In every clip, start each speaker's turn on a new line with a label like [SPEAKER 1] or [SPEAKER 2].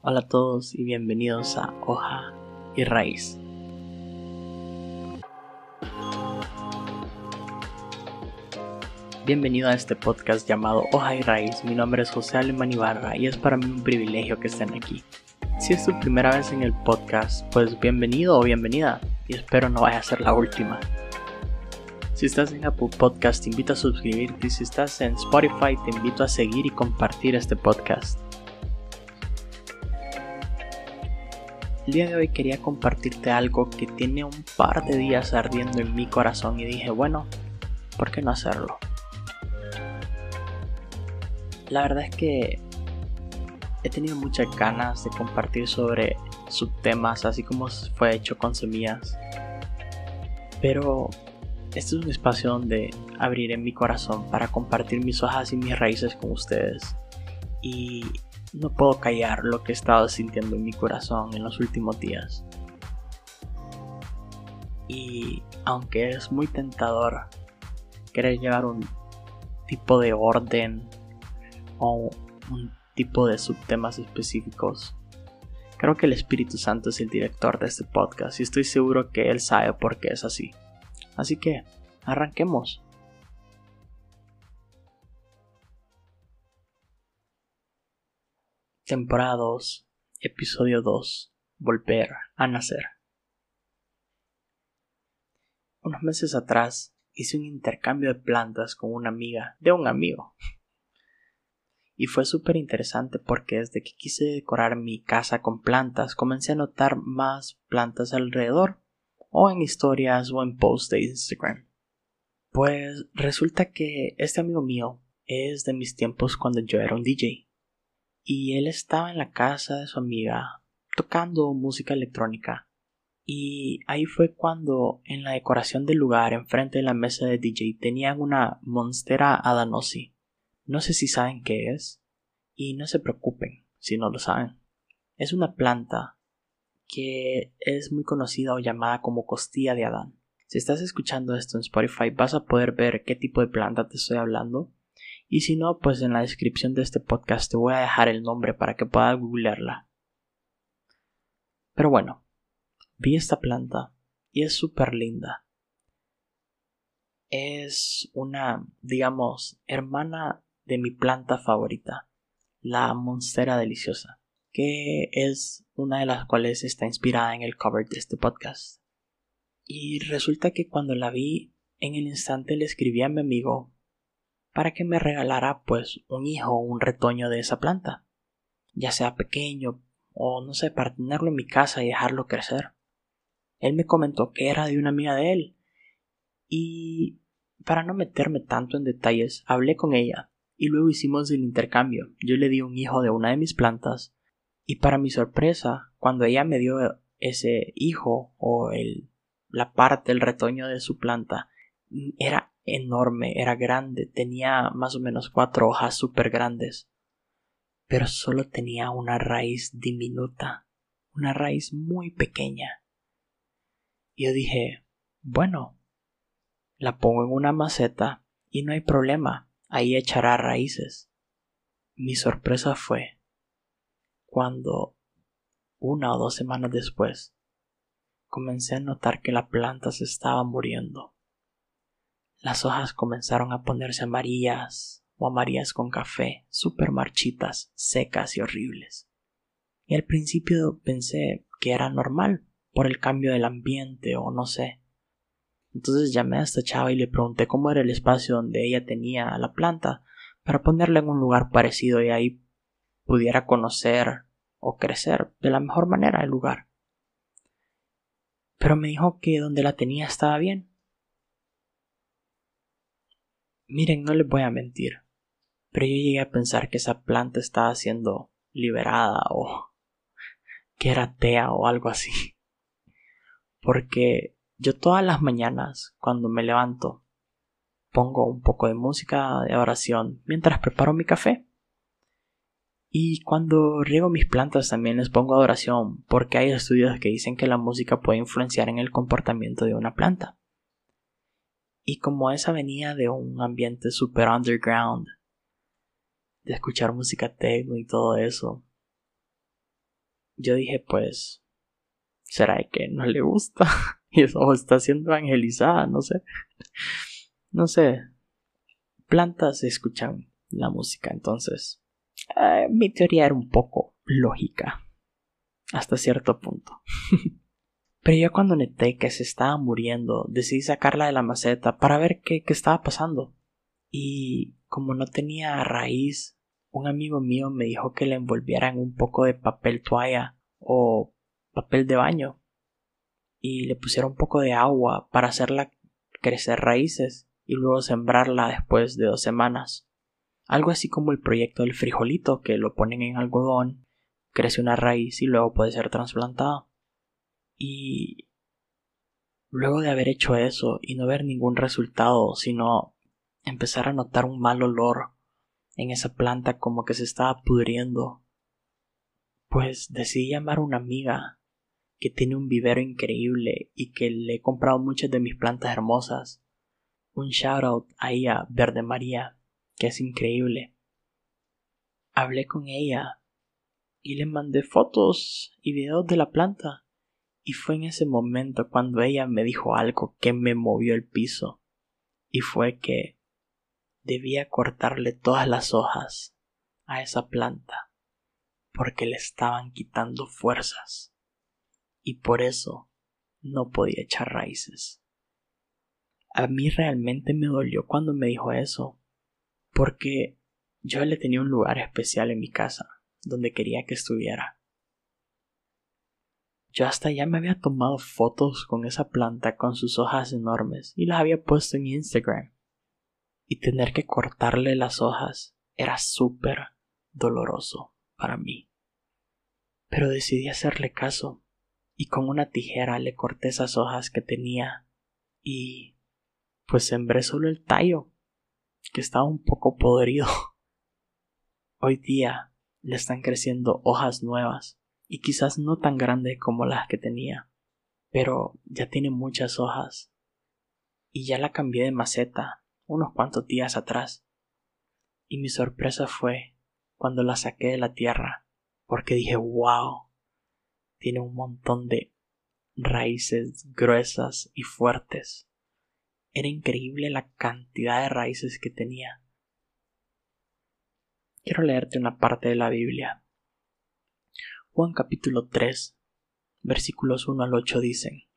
[SPEAKER 1] Hola a todos y bienvenidos a Hoja y Raíz. Bienvenido a este podcast llamado Hoja y Raíz. Mi nombre es José Alemán Ibarra y es para mí un privilegio que estén aquí. Si es tu primera vez en el podcast, pues bienvenido o bienvenida y espero no vaya a ser la última. Si estás en Apple Podcast, te invito a suscribirte y si estás en Spotify, te invito a seguir y compartir este podcast. El día de hoy quería compartirte algo que tiene un par de días ardiendo en mi corazón y dije, bueno, ¿por qué no hacerlo? La verdad es que he tenido muchas ganas de compartir sobre subtemas, así como fue hecho con semillas. Pero este es un espacio donde abriré mi corazón para compartir mis hojas y mis raíces con ustedes. Y no puedo callar lo que he estado sintiendo en mi corazón en los últimos días. Y aunque es muy tentador querer llevar un tipo de orden o un tipo de subtemas específicos, creo que el Espíritu Santo es el director de este podcast y estoy seguro que Él sabe por qué es así. Así que, arranquemos. Temporada 2, episodio 2, Volver a nacer. Unos meses atrás hice un intercambio de plantas con una amiga de un amigo. Y fue súper interesante porque desde que quise decorar mi casa con plantas comencé a notar más plantas alrededor o en historias o en posts de Instagram. Pues resulta que este amigo mío es de mis tiempos cuando yo era un DJ. Y él estaba en la casa de su amiga tocando música electrónica. Y ahí fue cuando en la decoración del lugar enfrente de la mesa de DJ tenían una Monstera adanosi. No sé si saben qué es. Y no se preocupen si no lo saben. Es una planta que es muy conocida o llamada como costilla de Adán. Si estás escuchando esto en Spotify vas a poder ver qué tipo de planta te estoy hablando. Y si no, pues en la descripción de este podcast te voy a dejar el nombre para que puedas googlearla. Pero bueno, vi esta planta y es súper linda. Es una, digamos, hermana de mi planta favorita, la monstera deliciosa que es una de las cuales está inspirada en el cover de este podcast. Y resulta que cuando la vi, en el instante le escribí a mi amigo para que me regalara pues un hijo o un retoño de esa planta, ya sea pequeño o no sé, para tenerlo en mi casa y dejarlo crecer. Él me comentó que era de una amiga de él y para no meterme tanto en detalles, hablé con ella y luego hicimos el intercambio. Yo le di un hijo de una de mis plantas y para mi sorpresa, cuando ella me dio ese hijo o el, la parte, el retoño de su planta, era enorme, era grande, tenía más o menos cuatro hojas súper grandes, pero solo tenía una raíz diminuta, una raíz muy pequeña. Yo dije, bueno, la pongo en una maceta y no hay problema, ahí echará raíces. Mi sorpresa fue cuando, una o dos semanas después, comencé a notar que la planta se estaba muriendo. Las hojas comenzaron a ponerse amarillas o amarillas con café, súper marchitas, secas y horribles. Y al principio pensé que era normal por el cambio del ambiente o no sé. Entonces llamé a esta chava y le pregunté cómo era el espacio donde ella tenía la planta para ponerla en un lugar parecido y ahí pudiera conocer o crecer de la mejor manera el lugar. Pero me dijo que donde la tenía estaba bien. Miren, no les voy a mentir, pero yo llegué a pensar que esa planta estaba siendo liberada o que era tea o algo así. Porque yo todas las mañanas, cuando me levanto, pongo un poco de música de oración mientras preparo mi café. Y cuando riego mis plantas también les pongo adoración, porque hay estudios que dicen que la música puede influenciar en el comportamiento de una planta. Y como esa venía de un ambiente super underground, de escuchar música techno y todo eso, yo dije, pues, ¿será que no le gusta? y eso está siendo evangelizada, no sé. no sé. Plantas escuchan la música, entonces. Eh, mi teoría era un poco lógica. Hasta cierto punto. Pero yo cuando noté que se estaba muriendo, decidí sacarla de la maceta para ver qué, qué estaba pasando. Y como no tenía raíz, un amigo mío me dijo que le envolviera en un poco de papel toalla o papel de baño y le pusiera un poco de agua para hacerla crecer raíces y luego sembrarla después de dos semanas. Algo así como el proyecto del frijolito que lo ponen en algodón, crece una raíz y luego puede ser trasplantado. Y luego de haber hecho eso y no ver ningún resultado, sino empezar a notar un mal olor en esa planta como que se estaba pudriendo, pues decidí llamar a una amiga que tiene un vivero increíble y que le he comprado muchas de mis plantas hermosas. Un shout out a Verde María, que es increíble. Hablé con ella y le mandé fotos y videos de la planta. Y fue en ese momento cuando ella me dijo algo que me movió el piso. Y fue que debía cortarle todas las hojas a esa planta porque le estaban quitando fuerzas y por eso no podía echar raíces. A mí realmente me dolió cuando me dijo eso, porque yo le tenía un lugar especial en mi casa donde quería que estuviera. Yo hasta ya me había tomado fotos con esa planta con sus hojas enormes y las había puesto en Instagram. Y tener que cortarle las hojas era súper doloroso para mí. Pero decidí hacerle caso y con una tijera le corté esas hojas que tenía y pues sembré solo el tallo, que estaba un poco podrido. Hoy día le están creciendo hojas nuevas y quizás no tan grandes como las que tenía, pero ya tiene muchas hojas. Y ya la cambié de maceta unos cuantos días atrás. Y mi sorpresa fue cuando la saqué de la tierra, porque dije, wow, tiene un montón de raíces gruesas y fuertes. Era increíble la cantidad de raíces que tenía. Quiero leerte una parte de la Biblia. Juan capítulo 3, versículos 1 al 8 dicen,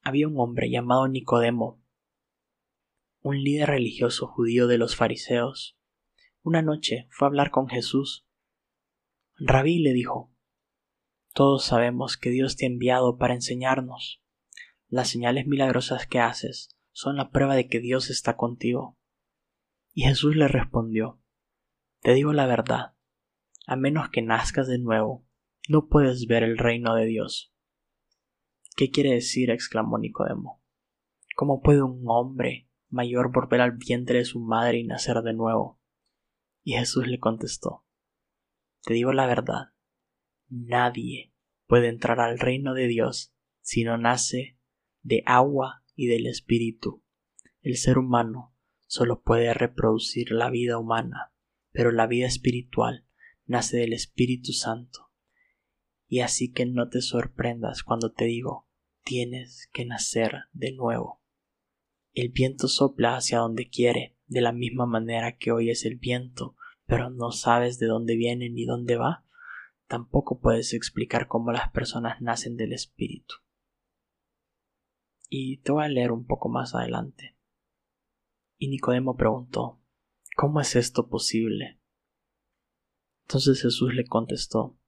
[SPEAKER 1] Había un hombre llamado Nicodemo, un líder religioso judío de los fariseos. Una noche fue a hablar con Jesús. Rabí le dijo, todos sabemos que Dios te ha enviado para enseñarnos. Las señales milagrosas que haces son la prueba de que Dios está contigo. Y Jesús le respondió, Te digo la verdad, a menos que nazcas de nuevo, no puedes ver el reino de Dios. ¿Qué quiere decir? exclamó Nicodemo. ¿Cómo puede un hombre mayor volver al vientre de su madre y nacer de nuevo? Y Jesús le contestó, Te digo la verdad, Nadie puede entrar al reino de Dios si no nace de agua y del Espíritu. El ser humano solo puede reproducir la vida humana, pero la vida espiritual nace del Espíritu Santo. Y así que no te sorprendas cuando te digo, tienes que nacer de nuevo. El viento sopla hacia donde quiere, de la misma manera que oyes el viento, pero no sabes de dónde viene ni dónde va tampoco puedes explicar cómo las personas nacen del espíritu. Y te voy a leer un poco más adelante. Y Nicodemo preguntó, ¿Cómo es esto posible? Entonces Jesús le contestó,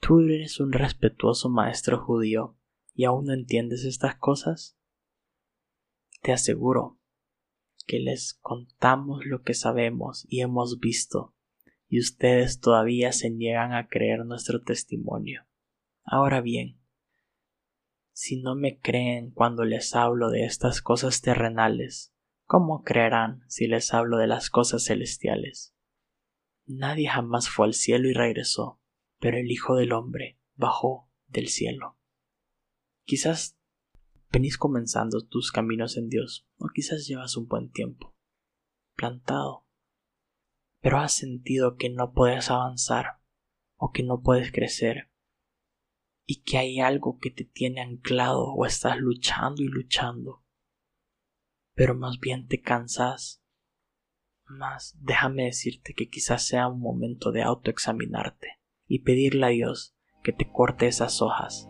[SPEAKER 1] ¿Tú eres un respetuoso maestro judío y aún no entiendes estas cosas? Te aseguro que les contamos lo que sabemos y hemos visto y ustedes todavía se niegan a creer nuestro testimonio. Ahora bien, si no me creen cuando les hablo de estas cosas terrenales, ¿cómo creerán si les hablo de las cosas celestiales? Nadie jamás fue al cielo y regresó, pero el Hijo del Hombre bajó del cielo. Quizás venís comenzando tus caminos en Dios, o quizás llevas un buen tiempo, plantado pero has sentido que no puedes avanzar, o que no puedes crecer y que hay algo que te tiene anclado o estás luchando y luchando, pero más bien te cansas, más déjame decirte que quizás sea un momento de autoexaminarte y pedirle a Dios que te corte esas hojas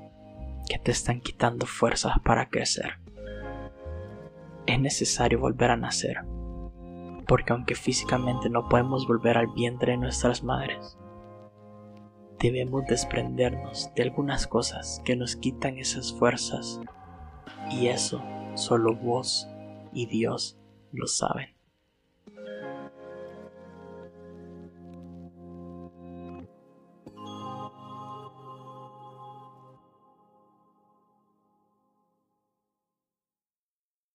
[SPEAKER 1] que te están quitando fuerzas para crecer. Es necesario volver a nacer, porque aunque físicamente no podemos volver al vientre de nuestras madres, debemos desprendernos de algunas cosas que nos quitan esas fuerzas y eso solo vos y Dios lo saben.